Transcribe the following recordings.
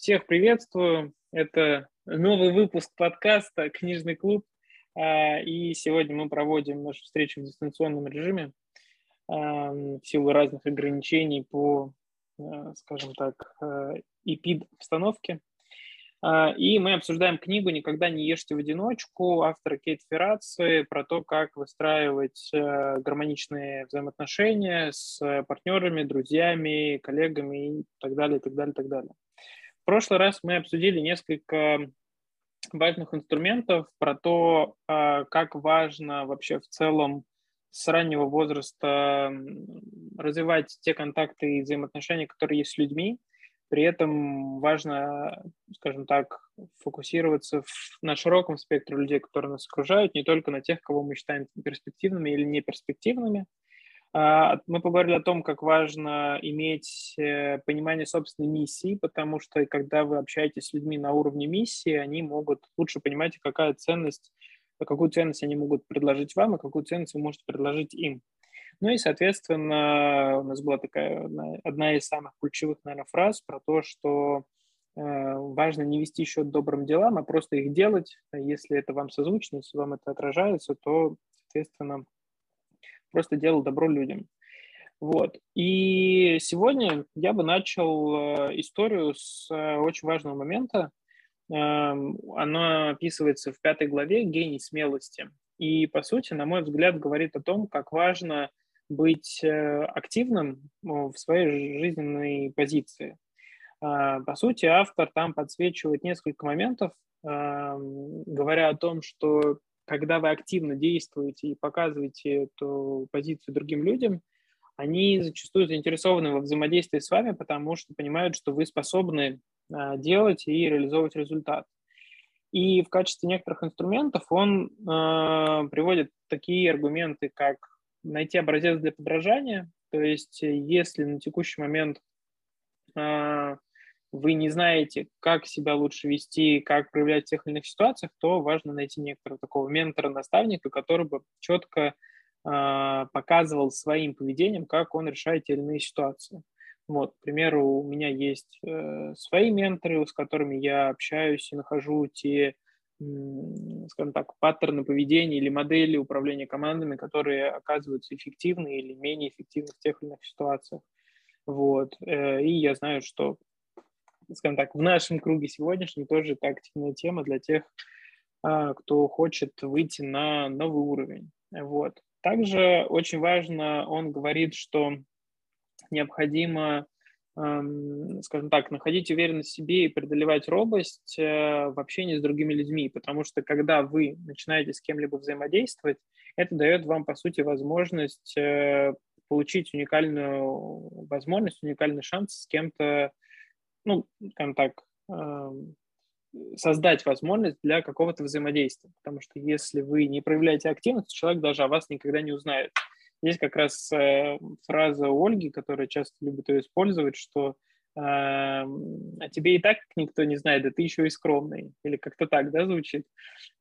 Всех приветствую. Это новый выпуск подкаста «Книжный клуб». А, и сегодня мы проводим нашу встречу в дистанционном режиме а, в силу разных ограничений по, а, скажем так, эпид-обстановке. И мы обсуждаем книгу «Никогда не ешьте в одиночку» автора Кейт Ферраци про то, как выстраивать гармоничные взаимоотношения с партнерами, друзьями, коллегами и так далее, и так далее, и так далее. В прошлый раз мы обсудили несколько важных инструментов про то, а, как важно вообще в целом с раннего возраста развивать те контакты и взаимоотношения, которые есть с людьми. При этом важно, скажем так, фокусироваться на широком спектре людей, которые нас окружают, не только на тех, кого мы считаем перспективными или неперспективными, а, мы поговорили о том, как важно иметь э, понимание собственной миссии, потому что когда вы общаетесь с людьми на уровне миссии, они могут лучше понимать, какая ценность, какую ценность они могут предложить вам, и какую ценность вы можете предложить им. Ну и, соответственно, у нас была такая одна из самых ключевых, наверное, фраз про то, что э, важно не вести счет добрым делам, а просто их делать. Если это вам созвучно, если вам это отражается, то, соответственно, просто делал добро людям. Вот. И сегодня я бы начал э, историю с э, очень важного момента. Эм, Она описывается в пятой главе «Гений смелости». И, по сути, на мой взгляд, говорит о том, как важно быть э, активным в своей жизненной позиции. По сути, автор там подсвечивает несколько моментов, эм, говоря о том, что когда вы активно действуете и показываете эту позицию другим людям, они зачастую заинтересованы во взаимодействии с вами, потому что понимают, что вы способны а, делать и реализовывать результат. И в качестве некоторых инструментов он э, приводит такие аргументы, как найти образец для подражания, то есть если на текущий момент э, вы не знаете, как себя лучше вести, как проявлять в тех или иных ситуациях, то важно найти некоторого такого ментора-наставника, который бы четко э, показывал своим поведением, как он решает те или иные ситуации. Вот, к примеру, у меня есть э, свои менторы, с которыми я общаюсь и нахожу те, скажем так, паттерны поведения или модели управления командами, которые оказываются эффективны или менее эффективны в тех или иных ситуациях. Вот. Э, и я знаю, что скажем так, в нашем круге сегодняшнем тоже активная тема для тех, а, кто хочет выйти на новый уровень. Вот. Также очень важно, он говорит, что необходимо, скажем так, находить уверенность в себе и преодолевать робость э, в общении с другими людьми, потому что когда вы начинаете с кем-либо взаимодействовать, это дает вам, по сути, возможность э, получить уникальную возможность, уникальный шанс с кем-то ну, скажем так, создать возможность для какого-то взаимодействия. Потому что если вы не проявляете активность, человек даже о вас никогда не узнает. Есть как раз э, фраза Ольги, которая часто любит ее использовать, что э, «А тебе и так никто не знает, да ты еще и скромный». Или как-то так, да, звучит?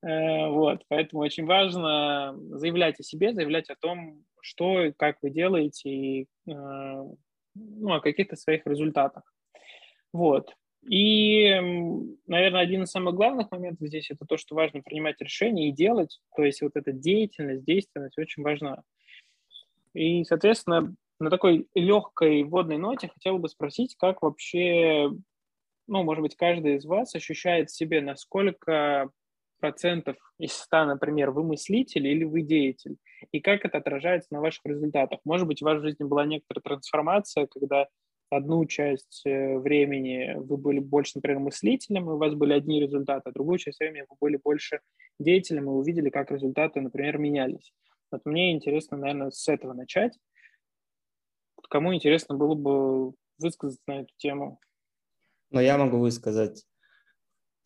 Э, вот, поэтому очень важно заявлять о себе, заявлять о том, что и как вы делаете, и э, ну, о каких-то своих результатах. Вот. И, наверное, один из самых главных моментов здесь это то, что важно принимать решения и делать. То есть вот эта деятельность, действенность очень важна. И, соответственно, на такой легкой водной ноте хотел бы спросить, как вообще, ну, может быть, каждый из вас ощущает в себе, насколько процентов из ста, например, вы мыслитель или вы деятель, и как это отражается на ваших результатах. Может быть, в вашей жизни была некоторая трансформация, когда одну часть э, времени вы были больше, например, мыслителем, и у вас были одни результаты, а другую часть времени вы были больше деятелем и увидели, как результаты, например, менялись. Вот мне интересно, наверное, с этого начать. Кому интересно было бы высказаться на эту тему? Ну, я могу высказать,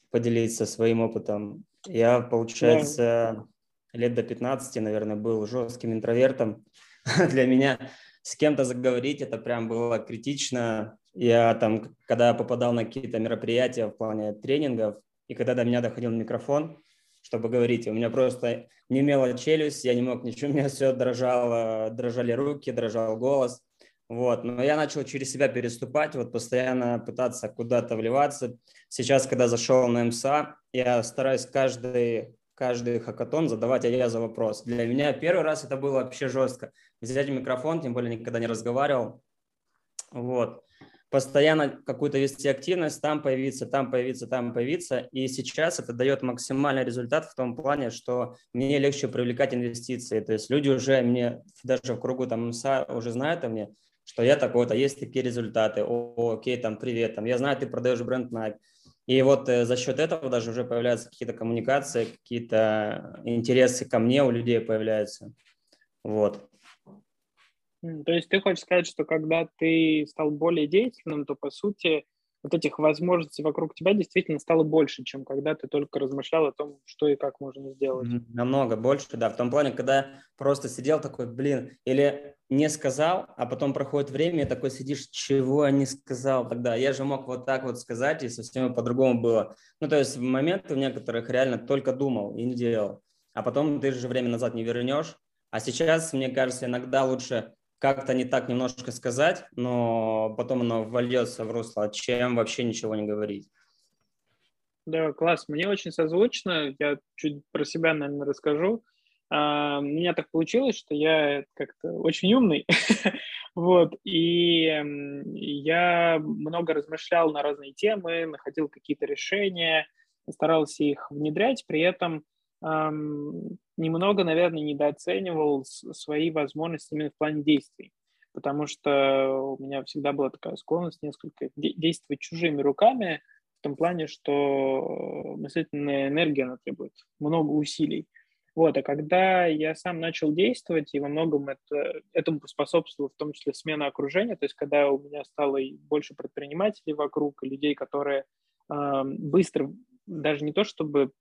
поделиться своим опытом. Я, получается, да. лет до 15, наверное, был жестким интровертом. Для меня с кем-то заговорить, это прям было критично. Я там, когда попадал на какие-то мероприятия в плане тренингов, и когда до меня доходил микрофон, чтобы говорить, у меня просто не имела челюсть, я не мог ничего, у меня все дрожало, дрожали руки, дрожал голос. Вот, но я начал через себя переступать, вот постоянно пытаться куда-то вливаться. Сейчас, когда зашел на МСА, я стараюсь каждый, каждый хакатон задавать а я за вопрос. Для меня первый раз это было вообще жестко. Взять микрофон, тем более никогда не разговаривал. Вот постоянно какую-то вести активность, там появиться, там появиться, там появиться. И сейчас это дает максимальный результат в том плане, что мне легче привлекать инвестиции. То есть люди уже мне, даже в кругу там МСА уже знают о мне, что я такой-то, есть такие результаты, о, окей, там, привет, там, я знаю, ты продаешь бренд Nike. И вот э, за счет этого даже уже появляются какие-то коммуникации, какие-то интересы ко мне у людей появляются. Вот. То есть ты хочешь сказать, что когда ты стал более деятельным, то, по сути, вот этих возможностей вокруг тебя действительно стало больше, чем когда ты только размышлял о том, что и как можно сделать. Намного больше, да. В том плане, когда просто сидел такой, блин, или не сказал, а потом проходит время, и такой сидишь, чего я не сказал тогда. Я же мог вот так вот сказать, и совсем по-другому было. Ну, то есть в моменты в некоторых реально только думал и не делал. А потом ты же время назад не вернешь. А сейчас, мне кажется, иногда лучше как-то не так немножко сказать, но потом оно вольется в русло, чем вообще ничего не говорить. Да, класс. Мне очень созвучно. Я чуть про себя, наверное, расскажу. Uh, у меня так получилось, что я как-то очень умный, вот, и я много размышлял на разные темы, находил какие-то решения, старался их внедрять, при этом немного, наверное, недооценивал свои возможности именно в плане действий, потому что у меня всегда была такая склонность несколько действовать чужими руками, в том плане, что мыслительная энергия она требует много усилий. Вот, а когда я сам начал действовать, и во многом это, этому способствовало в том числе смена окружения, то есть когда у меня стало больше предпринимателей вокруг, людей, которые э, быстро, даже не то чтобы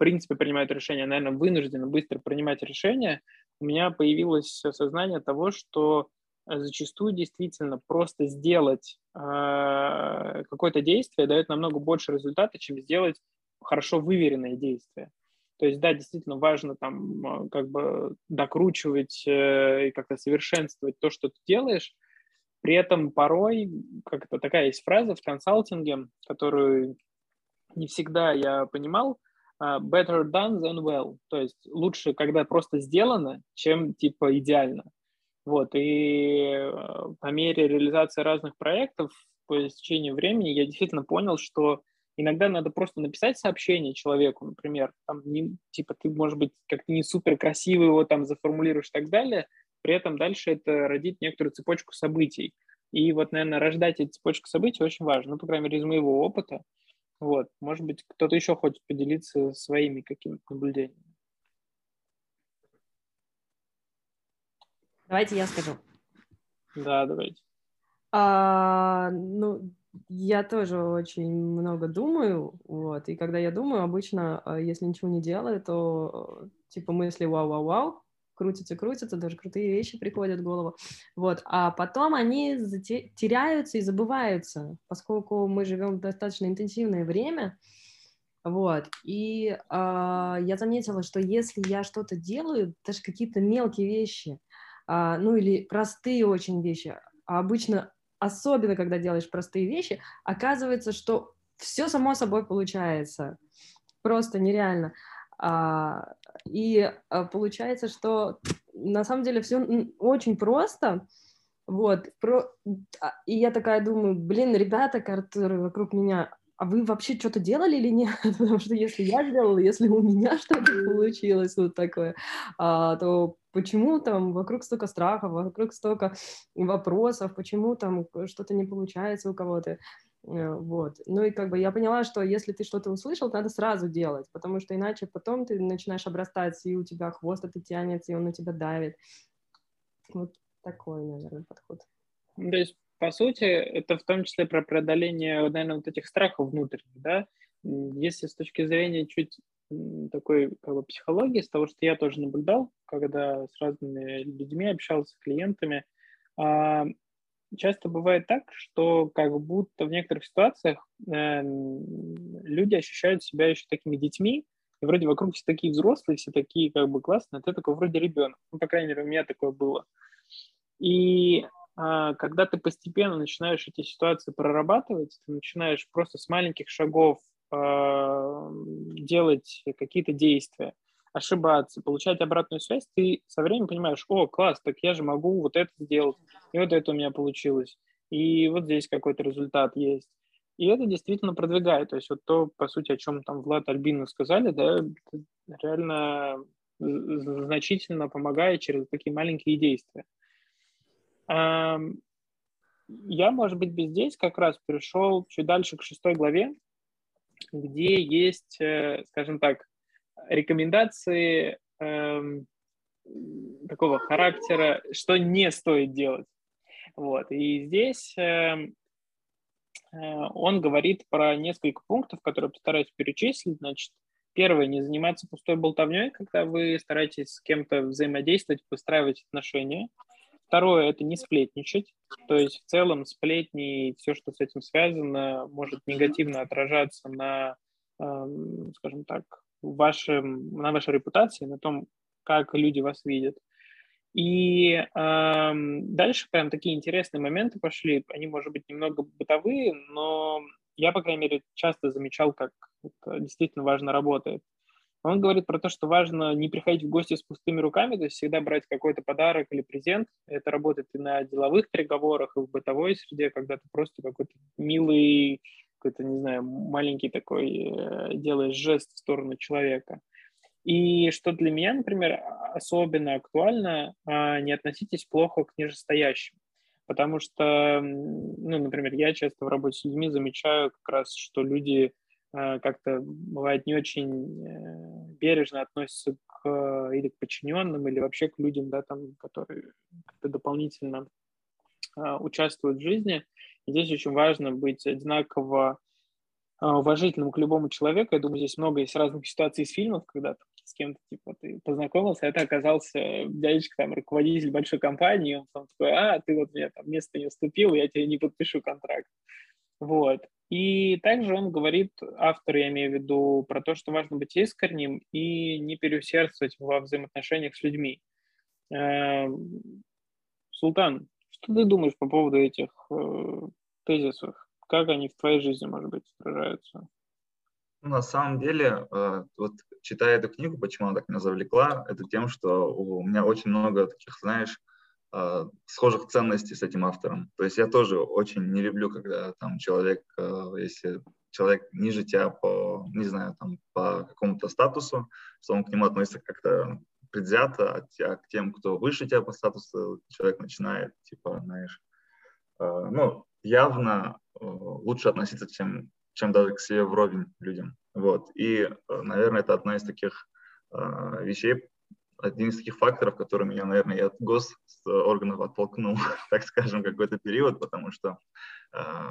принципе принимают решения, наверное, вынуждены быстро принимать решения, у меня появилось осознание того, что э, зачастую действительно просто сделать э, какое-то действие дает намного больше результата, чем сделать хорошо выверенное действие. То есть, да, действительно важно там э, как бы докручивать э, и как-то совершенствовать то, что ты делаешь. При этом порой, как-то такая есть фраза в консалтинге, которую не всегда я понимал, better done than well, то есть лучше, когда просто сделано, чем типа идеально. Вот, и э, по мере реализации разных проектов по течению времени я действительно понял, что иногда надо просто написать сообщение человеку, например, там, не, типа, ты, может быть, как-то не супер красиво его там заформулируешь и так далее, при этом дальше это родит некоторую цепочку событий. И вот, наверное, рождать эту цепочку событий очень важно, ну, по крайней мере, из моего опыта. Вот, может быть, кто-то еще хочет поделиться своими какими-то наблюдениями. Давайте я скажу. Да, давайте. А, ну, я тоже очень много думаю, вот, и когда я думаю, обычно, а, если ничего не делаю, то типа мысли вау-вау-вау, крутятся, крутятся, даже крутые вещи приходят в голову, вот, а потом они теряются и забываются, поскольку мы живем в достаточно интенсивное время, вот, и э, я заметила, что если я что-то делаю, даже какие-то мелкие вещи, э, ну или простые очень вещи, а обычно, особенно когда делаешь простые вещи, оказывается, что все само собой получается, просто нереально. А, и а, получается, что на самом деле все очень просто. Вот, про... А, и я такая думаю, блин, ребята, которые вокруг меня, а вы вообще что-то делали или нет? Потому что если я сделала, если у меня что-то получилось вот такое, а, то почему там вокруг столько страха, вокруг столько вопросов, почему там что-то не получается у кого-то? Э, вот. Ну и как бы я поняла, что если ты что-то услышал, надо сразу делать, потому что иначе потом ты начинаешь обрастать, и у тебя хвост это тянется, и он на тебя давит. Вот такой, наверное, подход. То есть, по сути, это в том числе про преодоление, наверное, вот этих страхов внутренних, да? Если с точки зрения чуть такой как бы, психологии, с того, что я тоже наблюдал, когда с разными людьми общался, с клиентами, а, часто бывает так, что как будто в некоторых ситуациях э, люди ощущают себя еще такими детьми, и вроде вокруг все такие взрослые, все такие как бы классные, а ты такой вроде ребенок. Ну, по крайней мере, у меня такое было. И а, когда ты постепенно начинаешь эти ситуации прорабатывать, ты начинаешь просто с маленьких шагов а, делать какие-то действия, ошибаться, получать обратную связь, ты со временем понимаешь, о, класс, так я же могу вот это сделать, и вот это у меня получилось, и вот здесь какой-то результат есть. И это действительно продвигает. То есть вот то, по сути, о чем там Влад Альбина сказали, да, реально значительно помогает через такие маленькие действия. Я, может быть, бы здесь как раз перешел чуть дальше к шестой главе, где есть, э, скажем так, рекомендации эм, такого характера, что не стоит делать. Вот. И здесь эм, э, он говорит про несколько пунктов, которые постараюсь перечислить. Значит, первое, не заниматься пустой болтовней, когда вы стараетесь с кем-то взаимодействовать, выстраивать отношения. Второе – это не сплетничать. То есть в целом сплетни и все, что с этим связано, может негативно отражаться на, эм, скажем так, вашем, на вашей репутации, на том, как люди вас видят. И э, дальше прям такие интересные моменты пошли. Они, может быть, немного бытовые, но я, по крайней мере, часто замечал, как это действительно важно работает. Он говорит про то, что важно не приходить в гости с пустыми руками, то есть всегда брать какой-то подарок или презент. Это работает и на деловых переговорах, и в бытовой среде, когда ты просто какой-то милый, какой-то, не знаю, маленький такой э, делаешь жест в сторону человека. И что для меня, например, особенно актуально, а, не относитесь плохо к нижестоящим. Потому что, ну, например, я часто в работе с людьми замечаю как раз, что люди Э, как-то бывает не очень э, бережно относятся к или к подчиненным, или вообще к людям, да, там, которые дополнительно э, участвуют в жизни. Здесь очень важно быть одинаково уважительным к любому человеку. Я думаю, здесь много есть разных ситуаций из фильмов, когда с кем-то типа ты познакомился, а это оказался дядечка, там, руководитель большой компании, он там такой, а, ты вот мне там место не уступил, я тебе не подпишу контракт. Вот. И также он говорит, автор, я имею в виду, про то, что важно быть искренним и не переусердствовать во взаимоотношениях с людьми. Эм, Султан, что ты думаешь по поводу этих э, тезисов? Как они в твоей жизни, может быть, отражаются? Ну, на самом деле, э, вот читая эту книгу, почему она так меня завлекла, это тем, что у меня очень много таких, знаешь, э, схожих ценностей с этим автором. То есть я тоже очень не люблю, когда там человек, э, если человек ниже тебя по, не знаю, там, по какому-то статусу, что он к нему относится как-то предвзято, а, тебя, к тем, кто выше тебя по статусу, человек начинает, типа, знаешь, э, ну, явно э, лучше относиться, чем, чем даже к себе вровень людям. Вот. И, э, наверное, это одна из таких вещей, один из таких факторов, который меня, наверное, и от госорганов оттолкнул, так скажем, какой-то период, потому что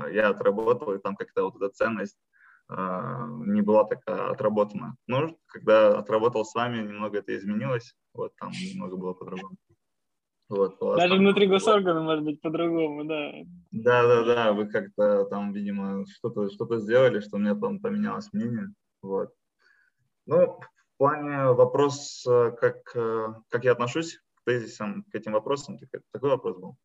я отработал, и там как-то вот эта ценность не была такая отработана. Но когда отработал с вами, немного это изменилось, вот там немного было по-другому. Вот, Даже внутри госоргана может быть по-другому, да. Да, да, да, вы как-то там, видимо, что-то что сделали, что у меня там поменялось мнение. Вот. Ну, плане вопрос, э, как, э, как я отношусь к тезисам, к этим вопросам, такой вопрос был.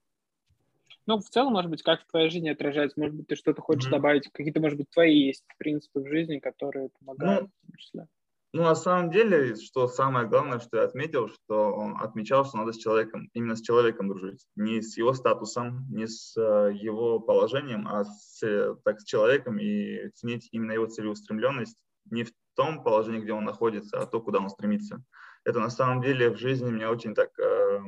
Ну, в целом, может быть, как в твоей жизни отражается, может быть, ты что-то хочешь mm-hmm. добавить, какие-то, может быть, твои есть принципы в жизни, которые помогают ну, в том числе. Ну, на самом деле, что самое главное, что я отметил, что он отмечал, что надо с человеком, именно с человеком дружить. Не с его статусом, не с э, его положением, а с, так, с человеком и ценить именно его целеустремленность не в том положении, где он находится, а то, куда он стремится. Это на самом деле в жизни мне очень так э,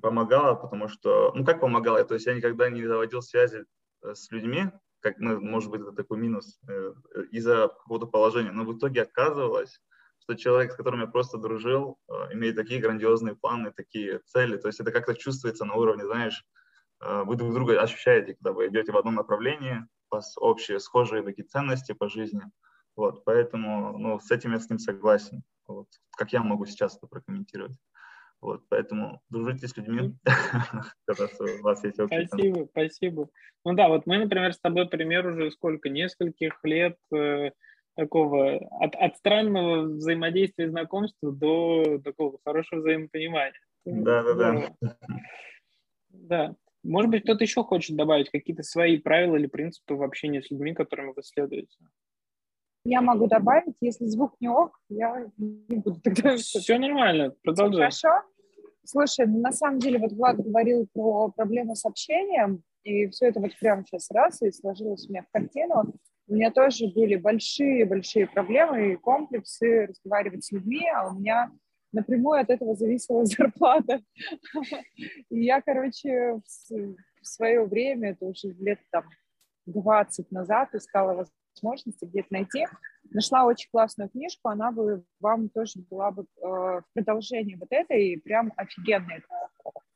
помогало, потому что, ну как помогало, то есть я никогда не заводил связи э, с людьми, как, ну, может быть, это такой минус э, из-за какого-то положения, но в итоге оказывалось, что человек, с которым я просто дружил, э, имеет такие грандиозные планы, такие цели, то есть это как-то чувствуется на уровне, знаешь, э, вы друг друга ощущаете, когда вы идете в одном направлении, у вас общие, схожие такие ценности по жизни – вот, поэтому ну, с этим я с ним согласен. Вот, как я могу сейчас это прокомментировать. Вот, поэтому дружите с людьми, когда у вас есть общий Спасибо, спасибо. Ну да, вот мы, например, с тобой пример уже сколько, нескольких лет э, такого, от, от странного взаимодействия и знакомства до такого хорошего взаимопонимания. Да, да, да. Да. Может быть, кто-то еще хочет добавить какие-то свои правила или принципы в общении с людьми, которыми вы следуете? Я могу добавить, если звук не ок, я не буду тогда... Все нормально, продолжай. Хорошо. Слушай, на самом деле, вот Влад говорил про проблемы с общением, и все это вот прямо сейчас раз и сложилось у меня в картину. У меня тоже были большие-большие проблемы и комплексы разговаривать с людьми, а у меня напрямую от этого зависела зарплата. И я, короче, в свое время, это уже лет там 20 назад, искала возможности где-то найти. Нашла очень классную книжку, она бы вам тоже была бы э, продолжении вот этой, прям офигенная.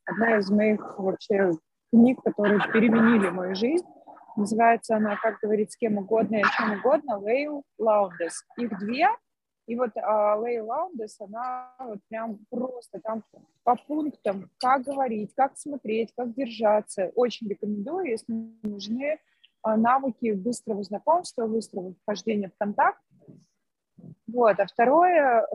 Одна из моих вообще книг, которые переменили мою жизнь. Называется она, как говорить с кем угодно и о чем угодно, Лейл Лаундес. Их две, и вот а, Лей Лаундес, она вот прям просто там по пунктам, как говорить, как смотреть, как держаться. Очень рекомендую, если нужны навыки быстрого знакомства, быстрого вхождения в контакт. Вот, а второе,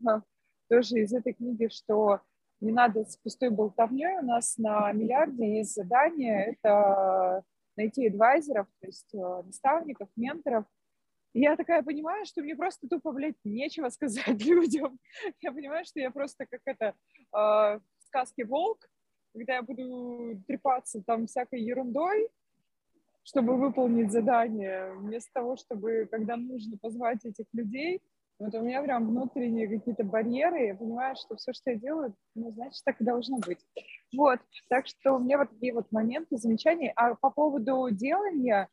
тоже из этой книги, что не надо с пустой болтовней. У нас на миллиарде есть задание, это найти адвайзеров, то есть э, наставников, менторов. И я такая понимаю, что мне просто тупо, блядь, нечего сказать людям. Я понимаю, что я просто как это э, в сказке «Волк», когда я буду трепаться там всякой ерундой, чтобы выполнить задание, вместо того, чтобы, когда нужно позвать этих людей, вот у меня прям внутренние какие-то барьеры, я понимаю, что все, что я делаю, ну, значит, так и должно быть. Вот, так что у меня вот такие вот моменты, замечания. А по поводу делания,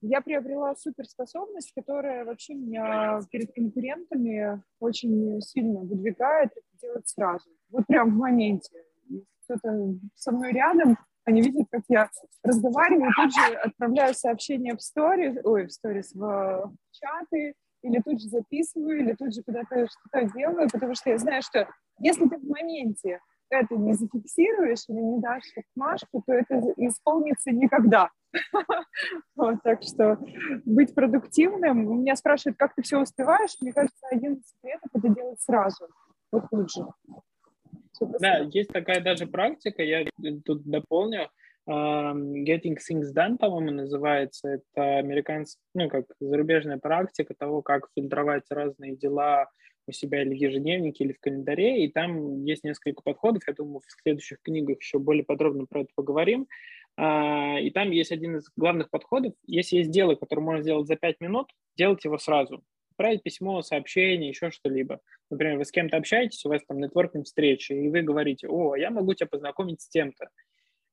я приобрела суперспособность, которая вообще меня перед конкурентами очень сильно выдвигает делать сразу. Вот прям в моменте. Кто-то со мной рядом, они видят, как я разговариваю, тут же отправляю сообщения в сторис, ой, в сторис, в чаты, или тут же записываю, или тут же куда-то что-то делаю, потому что я знаю, что если ты в моменте это не зафиксируешь или не дашь отмашку, то это исполнится никогда. Вот, так что быть продуктивным. Меня спрашивают, как ты все успеваешь. Мне кажется, один из секретов – это делать сразу, вот тут же. Да, есть такая даже практика, я тут дополню. Getting Things Done, по-моему, называется. Это американская, ну, как зарубежная практика того, как фильтровать разные дела у себя или в ежедневнике, или в календаре. И там есть несколько подходов. Я думаю, в следующих книгах еще более подробно про это поговорим. А, и там есть один из главных подходов. Если есть дело, которое можно сделать за 5 минут, делать его сразу. Отправить письмо, сообщение, еще что-либо. Например, вы с кем-то общаетесь, у вас там нетворкинг встреча, и вы говорите, о, я могу тебя познакомить с тем-то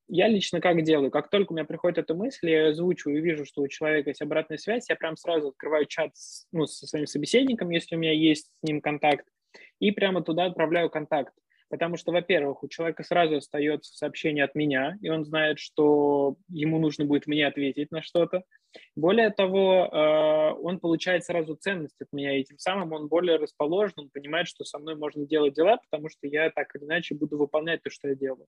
я лично как делаю? Как только у меня приходит эта мысль, я озвучиваю и вижу, что у человека есть обратная связь, я прям сразу открываю чат с, ну, со своим собеседником, если у меня есть с ним контакт, и прямо туда отправляю контакт. Потому что, во-первых, у человека сразу остается сообщение от меня, и он знает, что ему нужно будет мне ответить на что-то. Более того, э, он получает сразу ценность от меня, и тем самым он более расположен, он понимает, что со мной можно делать дела, потому что я так или иначе буду выполнять то, что я делаю.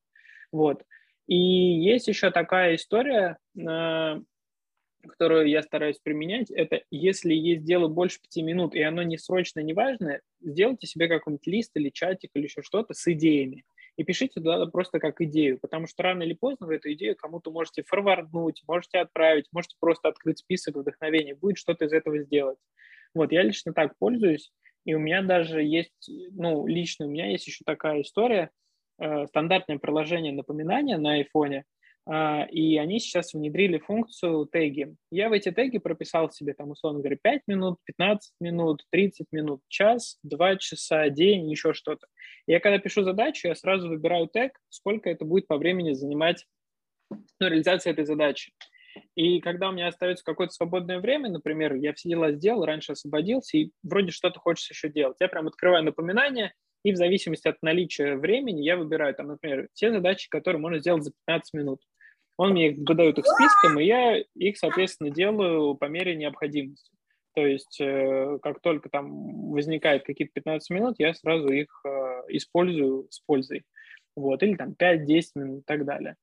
Вот. И есть еще такая история, э, которую я стараюсь применять, это если есть дело больше пяти минут, и оно не срочно, не важное, сделайте себе какой-нибудь лист или чатик или еще что-то с идеями. И пишите туда просто как идею, потому что рано или поздно вы эту идею кому-то можете форварднуть, можете отправить, можете просто открыть список вдохновения, будет что-то из этого сделать. Вот, я лично так пользуюсь, и у меня даже есть, ну, лично у меня есть еще такая история – Э, стандартное приложение напоминания на айфоне, и они сейчас внедрили функцию теги. Я в эти теги прописал себе, там, условно говоря, 5 минут, 15 минут, 30 минут, час, 2 часа, день, еще что-то. Я когда пишу задачу, я сразу выбираю тег, сколько это будет по времени занимать ну, реализация этой задачи. И когда у меня остается какое-то свободное время, например, я все дела сделал, раньше освободился, и вроде что-то хочется еще делать, я прям открываю напоминание, и в зависимости от наличия времени я выбираю, там, например, те задачи, которые можно сделать за 15 минут. Он мне выдает их списком, и я их, соответственно, делаю по мере необходимости. То есть, э, как только там возникает какие-то 15 минут, я сразу их э, использую с пользой. Вот, или там 5-10 минут и так далее.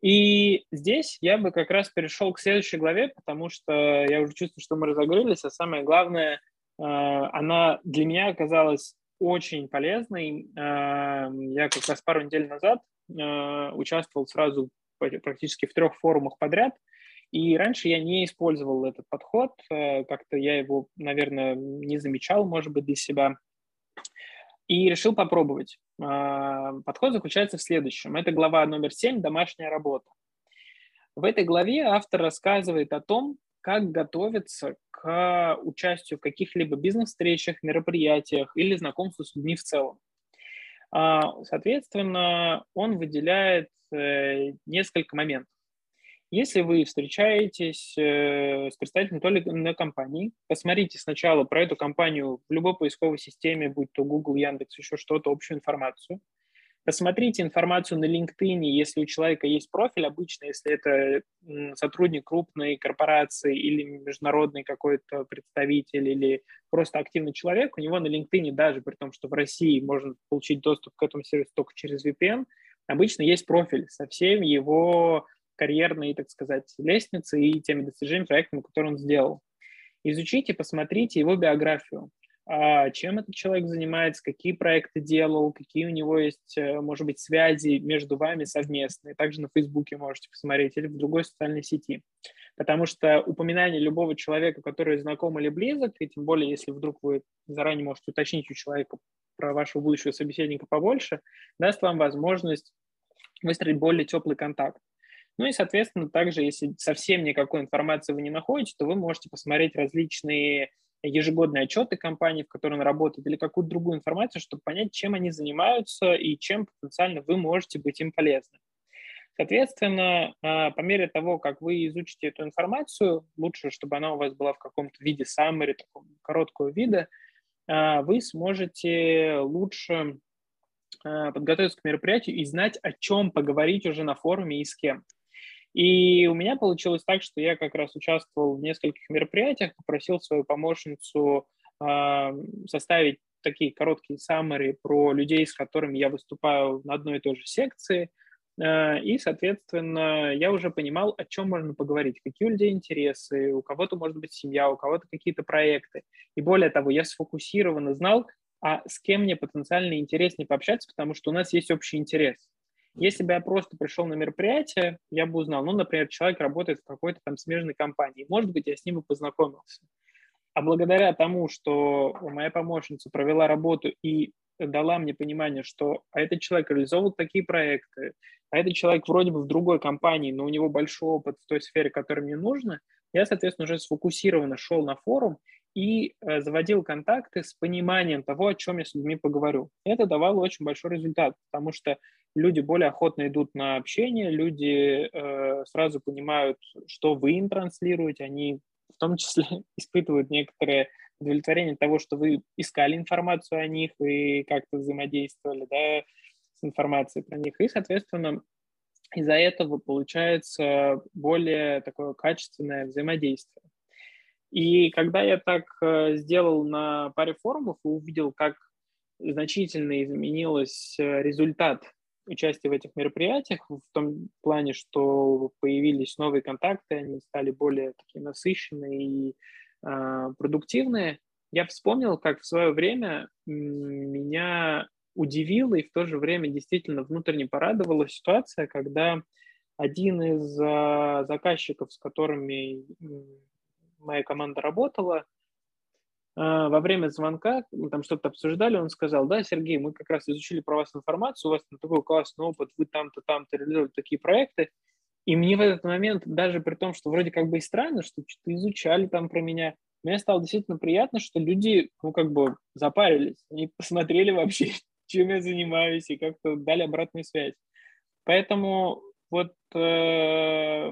И здесь я бы как раз перешел к следующей главе, потому что я уже чувствую, что мы разогрелись, а самое главное, э, она для меня оказалась очень полезный. Эм, я как раз пару недель назад участвовал сразу практически в трех форумах подряд, и раньше я не использовал этот подход, как-то я его, наверное, не замечал, может быть, для себя, и решил попробовать. Подход заключается в следующем. Это глава номер 7 «Домашняя работа». В этой главе автор рассказывает о том, как готовиться к участию в каких-либо бизнес-встречах, мероприятиях или знакомству с людьми в целом. А, соответственно, он выделяет э, несколько моментов. Если вы встречаетесь э, с представителем той или иной компании, посмотрите сначала про эту компанию в любой поисковой системе, будь то Google, Яндекс, еще что-то, общую информацию – Посмотрите информацию на LinkedIn, если у человека есть профиль, обычно, если это сотрудник крупной корпорации или международный какой-то представитель или просто активный человек, у него на LinkedIn, даже при том, что в России можно получить доступ к этому сервису только через VPN, обычно есть профиль со всеми его карьерной, так сказать, лестницей и теми достижениями, проектами, которые он сделал. Изучите, посмотрите его биографию. А, чем этот человек занимается, какие проекты делал, какие у него есть, э, может быть, связи между вами совместные. Также на Фейсбуке можете посмотреть или в другой социальной сети. Потому что упоминание любого человека, который знаком или близок, и тем более, если вдруг вы заранее можете уточнить у человека про вашего будущего собеседника побольше, даст вам возможность выстроить более теплый контакт. Ну и, соответственно, также, если совсем никакой информации вы не находите, то вы можете посмотреть различные ежегодные отчеты компании, в которой он работает, или какую-то другую информацию, чтобы понять, чем они занимаются и чем потенциально вы можете быть им полезны. Соответственно, а, по мере того, как вы изучите эту информацию, лучше, чтобы она у вас была в каком-то виде summary, таком короткого вида, а, вы сможете лучше а, подготовиться к мероприятию и знать, о чем поговорить уже на форуме и с кем. И у меня получилось так, что я как раз участвовал в нескольких мероприятиях, попросил свою помощницу э, составить такие короткие саммари про людей, с которыми я выступаю на одной и той же секции. Э, и, соответственно, я уже понимал, о чем можно поговорить, какие у людей интересы, у кого-то может быть семья, у кого-то какие-то проекты. И более того, я сфокусированно знал, а с кем мне потенциально интереснее пообщаться, потому что у нас есть общий интерес. Если бы я просто пришел на мероприятие, я бы узнал, ну, например, человек работает в какой-то там смежной компании, может быть, я с ним бы познакомился. А благодаря тому, что моя помощница провела работу и дала мне понимание, что а этот человек реализовывал такие проекты, а этот человек вроде бы в другой компании, но у него большой опыт в той сфере, которая мне нужна, я, соответственно, уже сфокусированно шел на форум и э, заводил контакты с пониманием того, о чем я с людьми поговорю. Это давало очень большой результат, потому что люди более охотно идут на общение, люди э, сразу понимают, что вы им транслируете, они в том числе испытывают некоторое удовлетворение того, что вы искали информацию о них и как-то взаимодействовали да, с информацией про них. И, соответственно, из-за этого получается более такое качественное взаимодействие. И когда я так э, сделал на паре форумов и увидел, как значительно изменился э, результат участия в этих мероприятиях в том плане, что появились новые контакты, они стали более такие насыщенные и э, продуктивные. Я вспомнил, как в свое время меня удивила и в то же время действительно внутренне порадовала ситуация, когда один из э, заказчиков, с которыми моя команда работала, а, во время звонка, мы там что-то обсуждали, он сказал, да, Сергей, мы как раз изучили про вас информацию, у вас там такой классный опыт, вы там-то, там-то реализовали такие проекты, и мне в этот момент, даже при том, что вроде как бы и странно, что что-то изучали там про меня, мне стало действительно приятно, что люди, ну, как бы запарились, они посмотрели вообще, чем я занимаюсь, и как-то дали обратную связь. Поэтому вот э,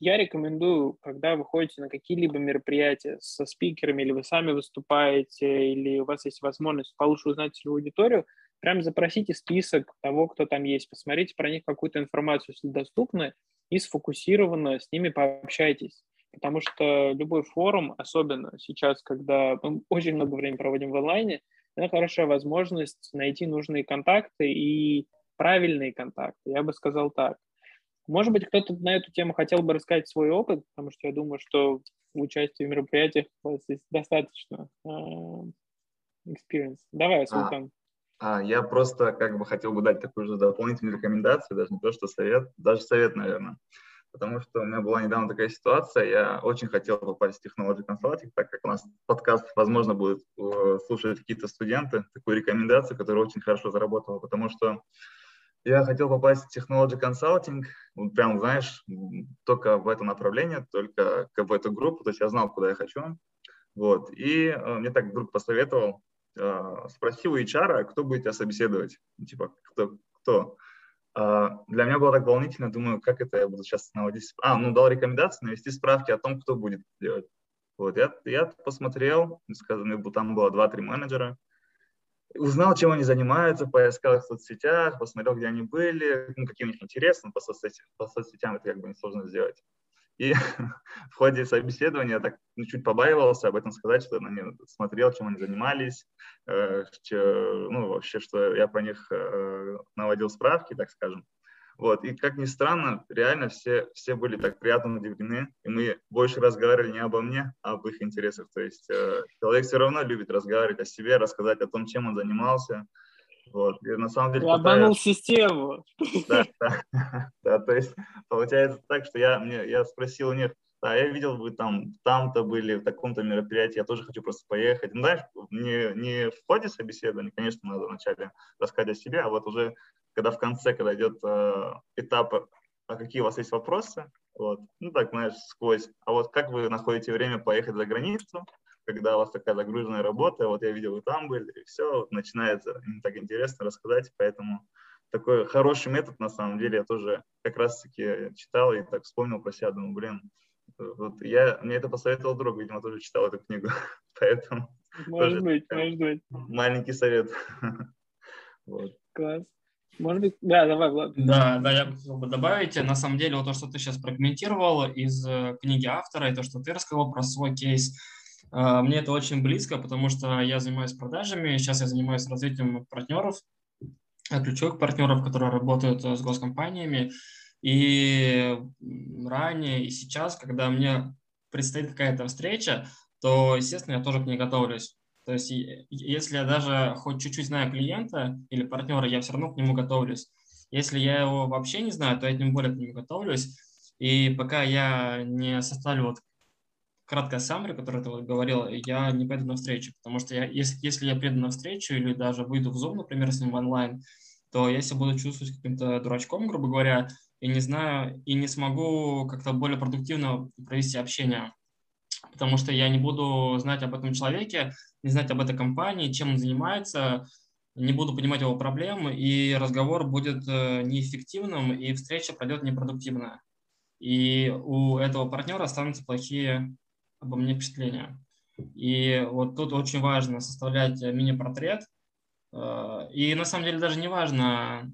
я рекомендую, когда вы ходите на какие-либо мероприятия со спикерами, или вы сами выступаете, или у вас есть возможность получше узнать свою аудиторию, прям запросите список того, кто там есть, посмотрите про них какую-то информацию, если доступна, и сфокусированно с ними пообщайтесь. Потому что любой форум, особенно сейчас, когда мы очень много времени проводим в онлайне, это хорошая возможность найти нужные контакты и правильные контакты. Я бы сказал так. Может быть, кто-то на эту тему хотел бы рассказать свой опыт, потому что я думаю, что в участии в мероприятиях у вас есть достаточно uh, experience. Давай, а, Султан. А, я просто как бы хотел бы дать такую же дополнительную рекомендацию, даже не то, что совет, даже совет, наверное. Потому что у меня была недавно такая ситуация, я очень хотел попасть в Technology Consulting, так как у нас подкаст, возможно, будет э, слушать какие-то студенты, такую рекомендацию, которая очень хорошо заработала, потому что я хотел попасть в Technology вот прям, знаешь, только в это направление, только в эту группу, то есть я знал, куда я хочу. Вот. И э, мне так друг посоветовал, э, спросил у HR, кто будет тебя собеседовать? Типа, кто? кто? Э, для меня было так волнительно, думаю, как это я буду сейчас наводить. А, ну, дал рекомендации навести справки о том, кто будет делать. Вот, я, я посмотрел, там было 2-3 менеджера, узнал, чем они занимаются, поискал их в соцсетях, посмотрел, где они были, ну, какие у них интересы, по, соцсетям, по соцсетям это как бы несложно сделать. И в ходе собеседования так ну, чуть побаивался об этом сказать, что я ну, смотрел, чем они занимались, э, что, ну, вообще, что я про них э, наводил справки, так скажем. Вот. И как ни странно, реально все, все были так приятно удивлены, и мы больше разговаривали не обо мне, а об их интересах. То есть э, человек все равно любит разговаривать о себе, рассказать о том, чем он занимался, вот. И на самом деле... Я обманул систему. Да, да, да, то есть получается так, что я, мне, я спросил у них, да, я видел, вы там, там-то были, в таком-то мероприятии, я тоже хочу просто поехать. Ну, знаешь, не, не в ходе собеседования, конечно, надо вначале рассказать о себе, а вот уже когда в конце, когда идет э, этап, а какие у вас есть вопросы, вот, ну так, знаешь, сквозь, а вот как вы находите время поехать за границу, когда у вас такая загруженная работа, вот я видел, вы там были, и все, вот начинается так интересно рассказать, поэтому такой хороший метод, на самом деле, я тоже как раз-таки читал и так вспомнил про себя, думаю, блин, вот я, мне это посоветовал друг, видимо, тоже читал эту книгу, поэтому... Может быть, может быть. Маленький совет. вот. Класс. Может быть, да, давай, Влад. Да, да, я бы хотел бы добавить. На самом деле, вот то, что ты сейчас прокомментировал из э, книги автора, и то, что ты рассказал про свой кейс, а, мне это очень близко, потому что я занимаюсь продажами, сейчас я занимаюсь развитием партнеров, э, ключевых партнеров, которые работают э, с госкомпаниями. И ранее, и сейчас, когда мне предстоит какая-то встреча, то, естественно, я тоже к ней готовлюсь. То есть, если я даже хоть чуть-чуть знаю клиента или партнера, я все равно к нему готовлюсь. Если я его вообще не знаю, то я тем более к нему готовлюсь. И пока я не составлю вот краткая саммари, которую ты вот говорил, я не пойду на встречу, потому что я, если, если я приду на встречу или даже выйду в Zoom, например, с ним онлайн, то я себя буду чувствовать каким-то дурачком, грубо говоря, и не знаю, и не смогу как-то более продуктивно провести общение, потому что я не буду знать об этом человеке, не знать об этой компании, чем он занимается, не буду понимать его проблемы, и разговор будет э, неэффективным, и встреча пройдет непродуктивно. И у этого партнера останутся плохие обо мне впечатления. И вот тут очень важно составлять мини-портрет. Э, и на самом деле даже не важно,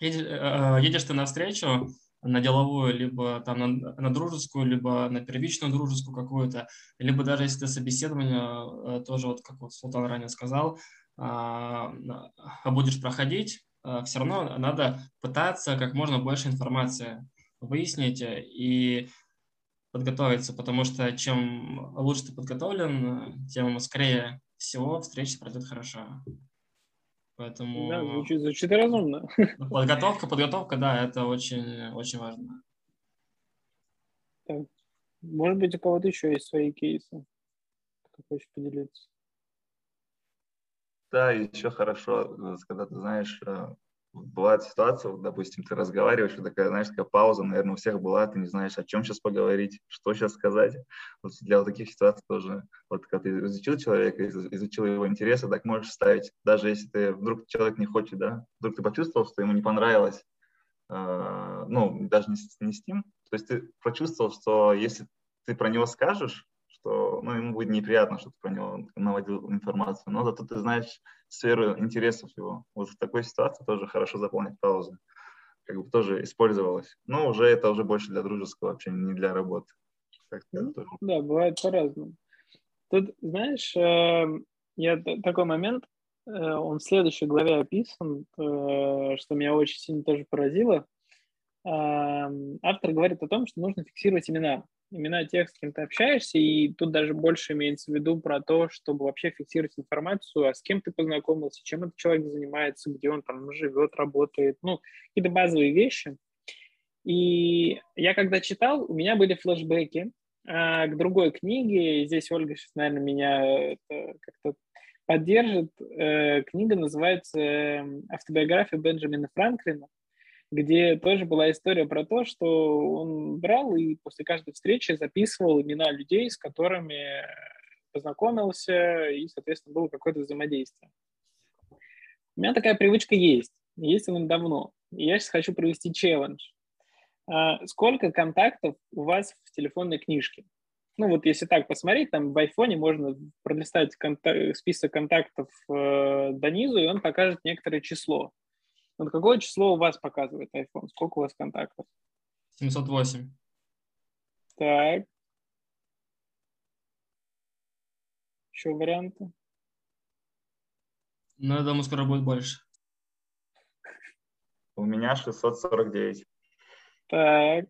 э, едешь ты навстречу на деловую, либо там на, на дружескую, либо на первичную дружескую какую-то, либо даже если ты собеседование, э, тоже вот как вот Султан ранее сказал, будешь проходить, все равно надо пытаться как можно больше информации выяснить и подготовиться, потому что чем лучше ты подготовлен, тем скорее всего встреча пройдет хорошо. Поэтому... Да, звучит, звучит разумно. Подготовка, подготовка, да, это очень, очень важно. Так. Может быть, у кого-то еще есть свои кейсы, как хочешь поделиться? Да, еще хорошо, когда ты знаешь, э, бывает ситуация, вот, допустим, ты разговариваешь, и такая, знаешь, такая пауза, наверное, у всех была, ты не знаешь, о чем сейчас поговорить, что сейчас сказать. Вот для вот таких ситуаций тоже, вот когда ты изучил человека, изучил его интересы, так можешь ставить, даже если ты вдруг человек не хочет, да, вдруг ты почувствовал, что ему не понравилось, э, ну, даже не, не с ним, то есть ты прочувствовал, что если ты про него скажешь, что ну, ему будет неприятно, что ты про него наводил информацию, но зато ты знаешь сферу интересов его. Вот в такой ситуации тоже хорошо заполнить паузу. Как бы тоже использовалось. Но уже это уже больше для дружеского общения, не для работы. Ну, да, бывает по-разному. Тут, знаешь, эм, я такой момент, э, он в следующей главе описан, э, что меня очень сильно тоже поразило. Эм, автор говорит о том, что нужно фиксировать имена. Имена тех, с кем ты общаешься, и тут даже больше имеется в виду про то, чтобы вообще фиксировать информацию, а с кем ты познакомился, чем этот человек занимается, где он там живет, работает, ну, какие-то базовые вещи. И я когда читал, у меня были флешбеки а, к другой книге, здесь Ольга сейчас, наверное, меня как-то поддержит. Э, книга называется эм, «Автобиография Бенджамина Франклина», где тоже была история про то, что он брал и после каждой встречи записывал имена людей, с которыми познакомился, и, соответственно, было какое-то взаимодействие. У меня такая привычка есть, есть она давно. И я сейчас хочу провести челлендж. А, сколько контактов у вас в телефонной книжке? Ну вот если так посмотреть, там в айфоне можно пролистать контак- список контактов э, до низу, и он покажет некоторое число. Вот какое число у вас показывает iPhone? Сколько у вас контактов? 708. Так. Еще варианты? Ну, я думаю, скоро будет больше. У меня 649. Так.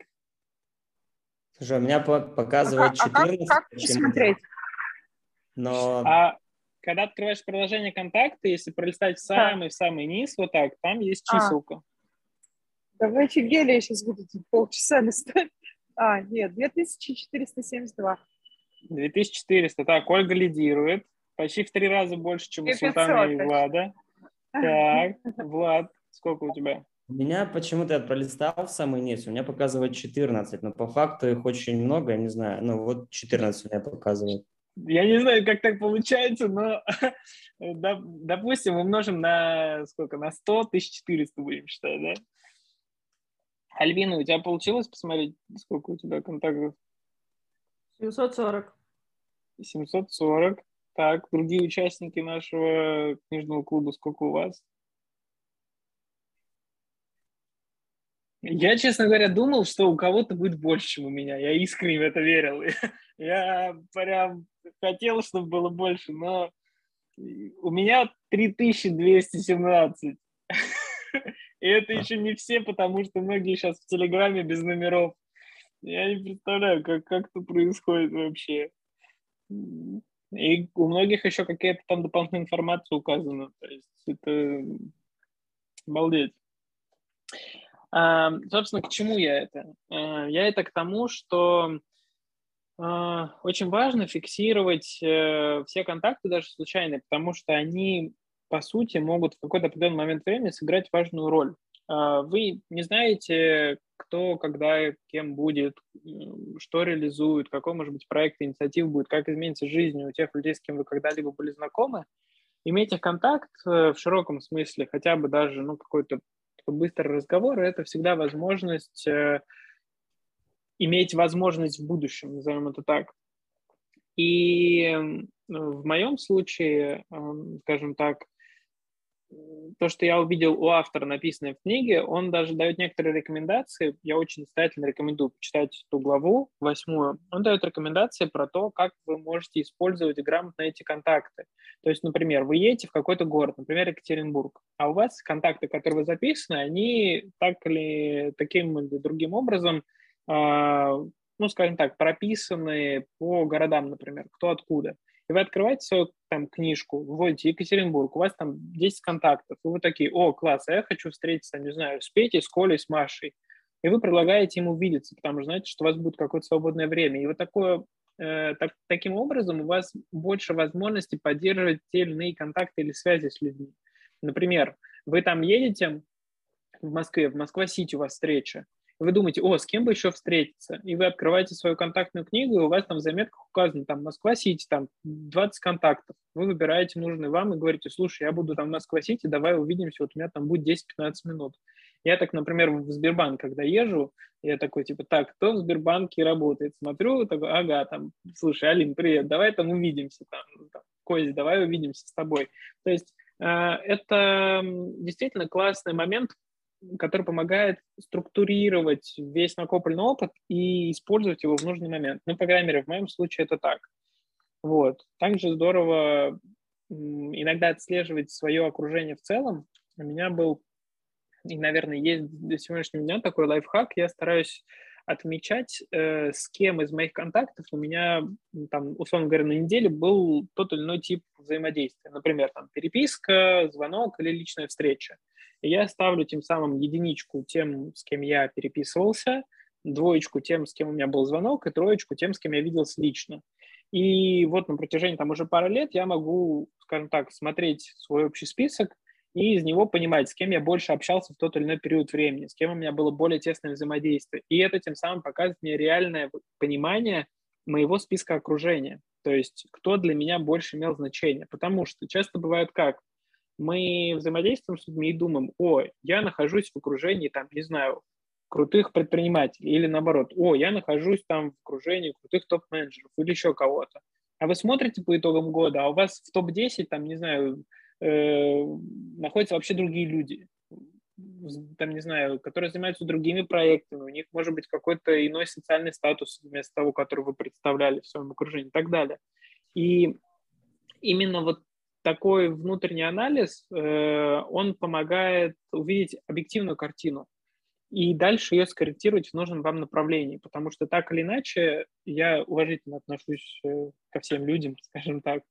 Слушай, у меня показывает 14. А, как, как посмотреть? Но... А когда открываешь приложение контакты, если пролистать в самый, в самый низ, вот так, там есть а. чиселка. Да вы офигели, я сейчас буду тут полчаса листать. А, нет, 2472. 2400, так, Ольга лидирует. Почти в три раза больше, чем у Султана и Влада. Так, Влад, сколько у тебя? У меня почему-то я пролистал в самый низ, у меня показывает 14, но по факту их очень много, я не знаю, ну вот 14 у меня показывает. Я не знаю, как так получается, но допустим, умножим на сколько? На 100, 1400 будем считать, да? Альбина, у тебя получилось посмотреть, сколько у тебя контактов? 740. 740. Так, другие участники нашего книжного клуба, сколько у вас? Я, честно говоря, думал, что у кого-то будет больше, чем у меня. Я искренне в это верил. Я прям хотел, чтобы было больше, но у меня 3217. И это еще не все, потому что многие сейчас в Телеграме без номеров. Я не представляю, как, как это происходит вообще. И у многих еще какая-то там дополнительная информация указана. То есть это обалдеть. А, собственно, к чему я это? А, я это к тому, что а, очень важно фиксировать э, все контакты, даже случайные, потому что они, по сути, могут в какой-то определенный момент времени сыграть важную роль. Вы не знаете, кто, когда, кем будет, что реализует, какой, может быть, проект, инициатив будет, как изменится жизнь у тех людей, с кем вы когда-либо были знакомы. Иметь контакт э, в широком смысле, хотя бы даже ну, какой-то быстрый разговор – это всегда возможность э, иметь возможность в будущем, назовем это так. И в моем случае, скажем так, то, что я увидел у автора, написанное в книге, он даже дает некоторые рекомендации. Я очень настоятельно рекомендую почитать эту главу, восьмую. Он дает рекомендации про то, как вы можете использовать грамотно эти контакты. То есть, например, вы едете в какой-то город, например, Екатеринбург, а у вас контакты, которые вы записаны, они так или таким или другим образом, ну, скажем так, прописаны по городам, например, кто откуда и вы открываете свою там книжку, вводите Екатеринбург, у вас там 10 контактов, и вы такие, о, класс, а я хочу встретиться, не знаю, с Петей, с Колей, с Машей. И вы предлагаете ему увидеться, потому что знаете, что у вас будет какое-то свободное время. И вот такое, э, так, таким образом у вас больше возможностей поддерживать те или иные контакты или связи с людьми. Например, вы там едете в Москве, в Москва-Сити у вас встреча, вы думаете, о, с кем бы еще встретиться, и вы открываете свою контактную книгу, и у вас там в заметках указано, там, Москва-Сити, там, 20 контактов. Вы выбираете нужный вам и говорите, слушай, я буду там в Москва-Сити, давай увидимся, вот у меня там будет 10-15 минут. Я так, например, в Сбербанк, когда езжу, я такой, типа, так, кто в Сбербанке работает? Смотрю, такой, ага, там, слушай, Алин, привет, давай там увидимся, там, там Кози, давай увидимся с тобой. То есть э, это действительно классный момент который помогает структурировать весь накопленный опыт и использовать его в нужный момент. Ну, по крайней мере, в моем случае это так. Вот. Также здорово иногда отслеживать свое окружение в целом. У меня был, и, наверное, есть до сегодняшнего дня такой лайфхак. Я стараюсь отмечать, э, с кем из моих контактов у меня, там, условно говоря, на неделе был тот или иной тип взаимодействия. Например, там, переписка, звонок или личная встреча. И я ставлю тем самым единичку тем, с кем я переписывался, двоечку тем, с кем у меня был звонок, и троечку тем, с кем я виделся лично. И вот на протяжении там уже пары лет я могу, скажем так, смотреть свой общий список и из него понимать, с кем я больше общался в тот или иной период времени, с кем у меня было более тесное взаимодействие. И это тем самым показывает мне реальное понимание моего списка окружения. То есть кто для меня больше имел значение. Потому что часто бывает как? Мы взаимодействуем с людьми и думаем, о, я нахожусь в окружении, там, не знаю, крутых предпринимателей, или наоборот, о, я нахожусь там в окружении крутых топ-менеджеров или еще кого-то. А вы смотрите по итогам года, а у вас в топ-10, там, не знаю, э, находятся вообще другие люди, там, не знаю, которые занимаются другими проектами, у них может быть какой-то иной социальный статус вместо того, который вы представляли в своем окружении и так далее. И именно вот такой внутренний анализ, э, он помогает увидеть объективную картину и дальше ее скорректировать в нужном вам направлении, потому что так или иначе я уважительно отношусь э, ко всем людям, скажем так,